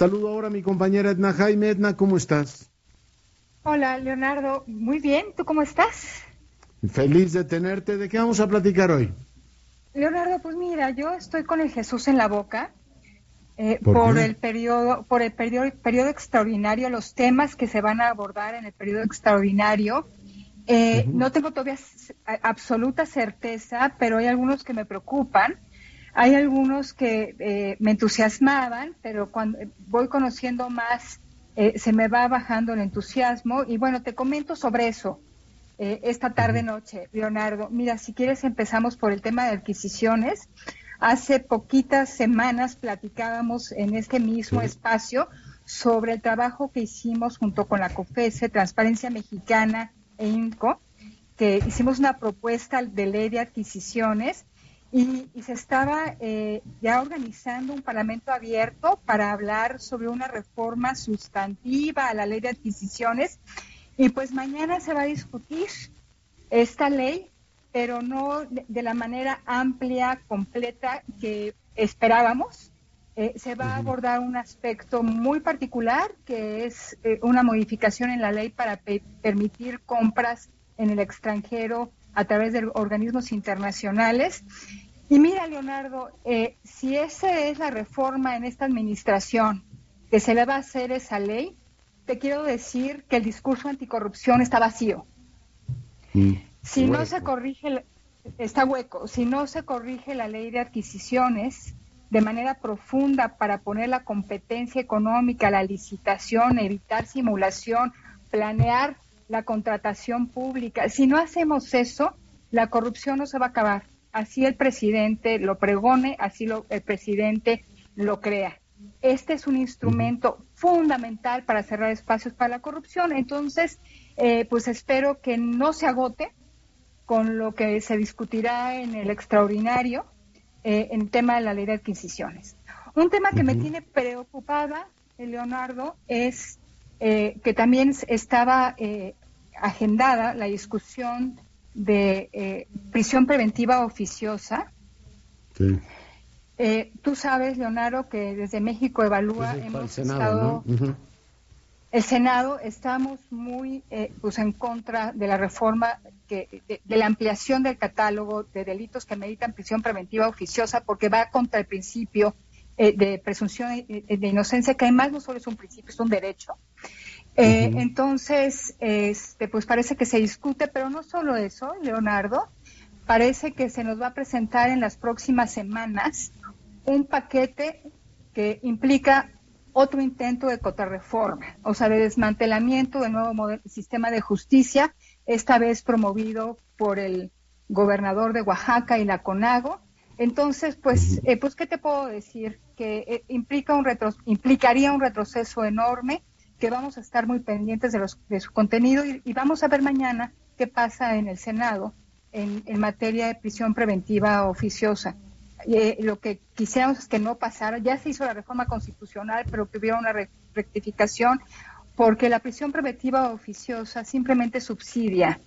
Saludo ahora a mi compañera Edna Jaime. Edna, ¿cómo estás? Hola, Leonardo. Muy bien. ¿Tú cómo estás? Feliz de tenerte. ¿De qué vamos a platicar hoy? Leonardo, pues mira, yo estoy con el Jesús en la boca eh, ¿Por, el periodo, por el periodo, periodo extraordinario, los temas que se van a abordar en el periodo extraordinario. Eh, no tengo todavía absoluta certeza, pero hay algunos que me preocupan. Hay algunos que eh, me entusiasmaban, pero cuando voy conociendo más, eh, se me va bajando el entusiasmo. Y bueno, te comento sobre eso eh, esta tarde-noche, Leonardo. Mira, si quieres empezamos por el tema de adquisiciones. Hace poquitas semanas platicábamos en este mismo espacio sobre el trabajo que hicimos junto con la COFESE, Transparencia Mexicana e INCO, que hicimos una propuesta de ley de adquisiciones y, se estaba eh, ya organizando un parlamento abierto para hablar sobre una reforma sustantiva a la ley de adquisiciones. Y pues mañana se va a discutir esta ley, pero no de, la manera amplia, completa que esperábamos. Eh, se va a abordar un aspecto muy particular, que es eh, una modificación en la ley para permitir compras en el extranjero a través de organismos internacionales. Y mira, Leonardo, eh, si esa es la reforma en esta administración que se le va a hacer esa ley, te quiero decir que el discurso anticorrupción está vacío. Mm, si no se corrige, está hueco, si no se corrige la ley de adquisiciones de manera profunda para poner la competencia económica, la licitación, evitar simulación, planear la contratación pública. Si no hacemos eso, la corrupción no se va a acabar. Así el presidente lo pregone, así lo, el presidente lo crea. Este es un instrumento fundamental para cerrar espacios para la corrupción. Entonces, eh, pues espero que no se agote con lo que se discutirá en el extraordinario eh, en tema de la ley de adquisiciones. Un tema que me tiene preocupada, Leonardo, es eh, que también estaba agendada la discusión de eh, prisión preventiva oficiosa. Eh, tú sabes, Leonardo, que desde México Evalúa hemos el Senado, estado... El Senado estamos muy eh, pues en contra de la reforma, que, de, la ampliación del catálogo de delitos que meditan prisión preventiva oficiosa, porque va contra el principio de presunción de inocencia, que además no solo es un principio, es un derecho. Eh, entonces, este, pues parece que se discute, pero no solo eso, Leonardo, parece que se nos va a presentar en las próximas semanas un paquete que implica otro intento de contrarreforma, o sea, de desmantelamiento del nuevo sistema de justicia, esta vez promovido por el gobernador de Oaxaca y la CONAGO. Entonces, pues, eh, pues ¿qué te puedo decir? Que eh, implica un retro, implicaría un retroceso enorme que vamos a estar muy pendientes de, los, de su contenido y, vamos a ver mañana qué pasa en el Senado en, materia de prisión preventiva oficiosa. Eh, lo que quisiéramos es que no pasara, ya se hizo la reforma constitucional, pero que hubiera una rectificación, porque la prisión preventiva oficiosa simplemente subsidia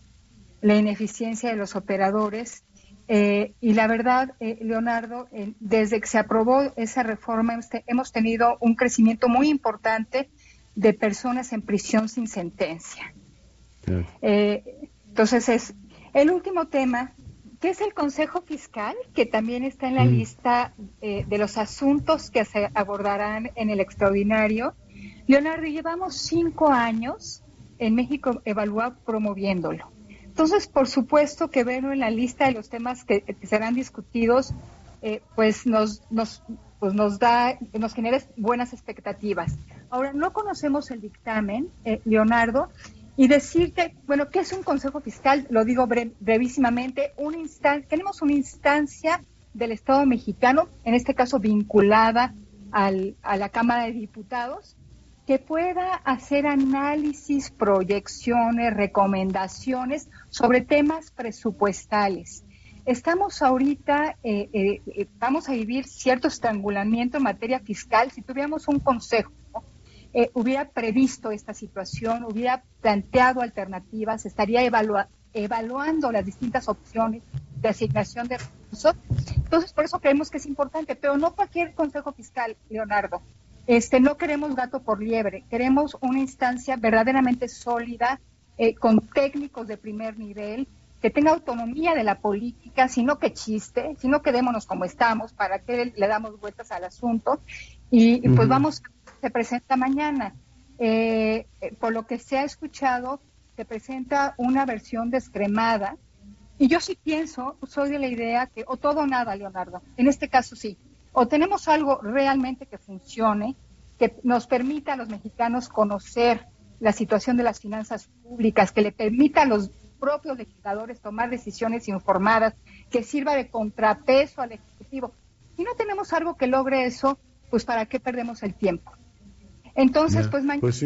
la ineficiencia de los operadores. Eh, y la verdad, eh, Leonardo, desde que se aprobó esa reforma hemos tenido un crecimiento muy importante de personas en prisión sin sentencia. Eh, entonces es el último tema, que es el Consejo Fiscal, que también está en la mm. lista eh, de los asuntos que se abordarán en el extraordinario. Leonardo, llevamos cinco años en México evaluar promoviéndolo. Entonces, por supuesto que verlo en la lista de los temas que, serán discutidos, eh, pues nos, nos, pues nos da, nos genera buenas expectativas. Ahora, no conocemos el dictamen, eh, Leonardo, y decirte, bueno, ¿qué es un consejo fiscal? Lo digo brevísimamente, tenemos una instancia del Estado mexicano, en este caso vinculada al, a la Cámara de Diputados, que pueda hacer análisis, proyecciones, recomendaciones sobre temas presupuestales. Estamos ahorita, eh, eh, eh, vamos a vivir cierto estrangulamiento en materia fiscal. Si tuviéramos un consejo, hubiera previsto esta situación, hubiera planteado alternativas, estaría evaluando las distintas opciones de asignación de recursos. Entonces, por eso creemos que es importante, pero no cualquier consejo fiscal, Leonardo. Este, no queremos gato por liebre, queremos una instancia verdaderamente sólida, eh, con técnicos de primer nivel, que tenga autonomía de la política, sino que chiste, sino quedémonos como estamos, para que le damos vueltas al asunto. Y, pues vamos, se presenta mañana. Eh, eh, por lo que se ha escuchado, se presenta una versión descremada. Y yo sí pienso, soy de la idea que o todo o nada, Leonardo. En este caso sí. O tenemos algo realmente que funcione, que nos permita a los mexicanos conocer la situación de las finanzas públicas, que le permita a los propios legisladores tomar decisiones informadas, que sirva de contrapeso al Ejecutivo. Si no tenemos algo que logre eso, pues ¿para qué perdemos el tiempo? Entonces, pues mañana pues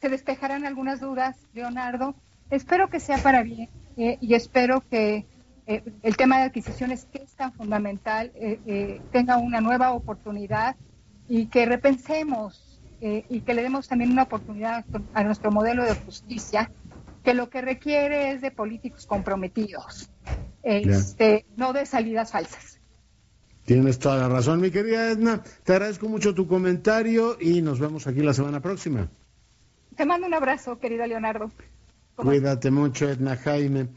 se despejarán algunas dudas, Leonardo. Espero que sea para bien eh, y espero que eh, el tema de adquisiciones, que es tan fundamental, eh, tenga una nueva oportunidad y que repensemos y que le demos también una oportunidad a nuestro modelo de justicia, que lo que requiere es de políticos comprometidos, este, no de salidas falsas. Tienes toda la razón, mi querida Edna. Te agradezco mucho tu comentario y nos vemos aquí la semana próxima. Te mando un abrazo, querido Leonardo. Cuídate mucho, Edna Jaime.